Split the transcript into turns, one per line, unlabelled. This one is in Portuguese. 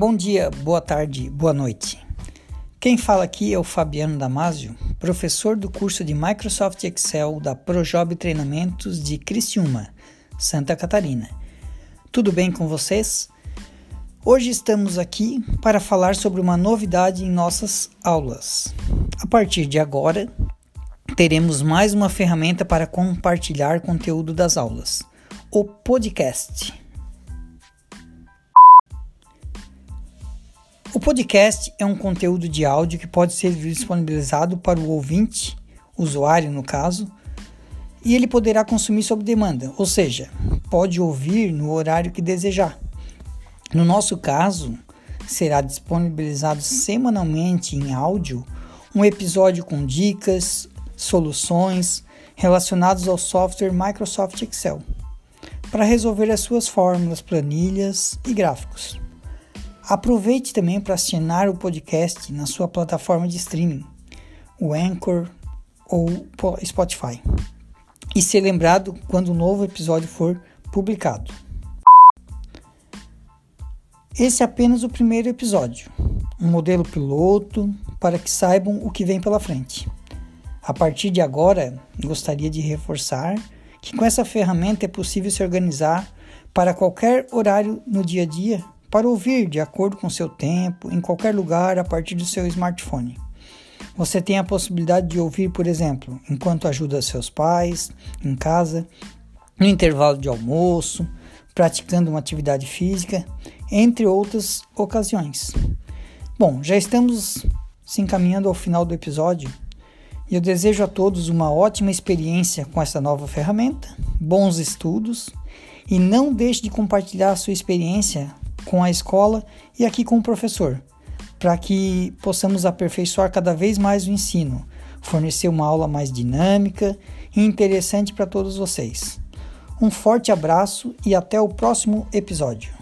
Bom dia, boa tarde, boa noite. Quem fala aqui é o Fabiano Damasio, professor do curso de Microsoft Excel da Projob Treinamentos de Criciúma, Santa Catarina. Tudo bem com vocês? Hoje estamos aqui para falar sobre uma novidade em nossas aulas. A partir de agora, teremos mais uma ferramenta para compartilhar conteúdo das aulas: o podcast. O podcast é um conteúdo de áudio que pode ser disponibilizado para o ouvinte, usuário no caso, e ele poderá consumir sob demanda, ou seja, pode ouvir no horário que desejar. No nosso caso, será disponibilizado semanalmente em áudio um episódio com dicas, soluções relacionadas ao software Microsoft Excel para resolver as suas fórmulas, planilhas e gráficos. Aproveite também para assinar o podcast na sua plataforma de streaming, o Anchor ou Spotify, e ser lembrado quando um novo episódio for publicado. Esse é apenas o primeiro episódio, um modelo piloto para que saibam o que vem pela frente. A partir de agora, gostaria de reforçar que com essa ferramenta é possível se organizar para qualquer horário no dia a dia para ouvir de acordo com seu tempo, em qualquer lugar, a partir do seu smartphone. Você tem a possibilidade de ouvir, por exemplo, enquanto ajuda seus pais, em casa, no intervalo de almoço, praticando uma atividade física, entre outras ocasiões. Bom, já estamos se encaminhando ao final do episódio e eu desejo a todos uma ótima experiência com essa nova ferramenta, bons estudos e não deixe de compartilhar a sua experiência com a escola e aqui com o professor, para que possamos aperfeiçoar cada vez mais o ensino, fornecer uma aula mais dinâmica e interessante para todos vocês. Um forte abraço e até o próximo episódio.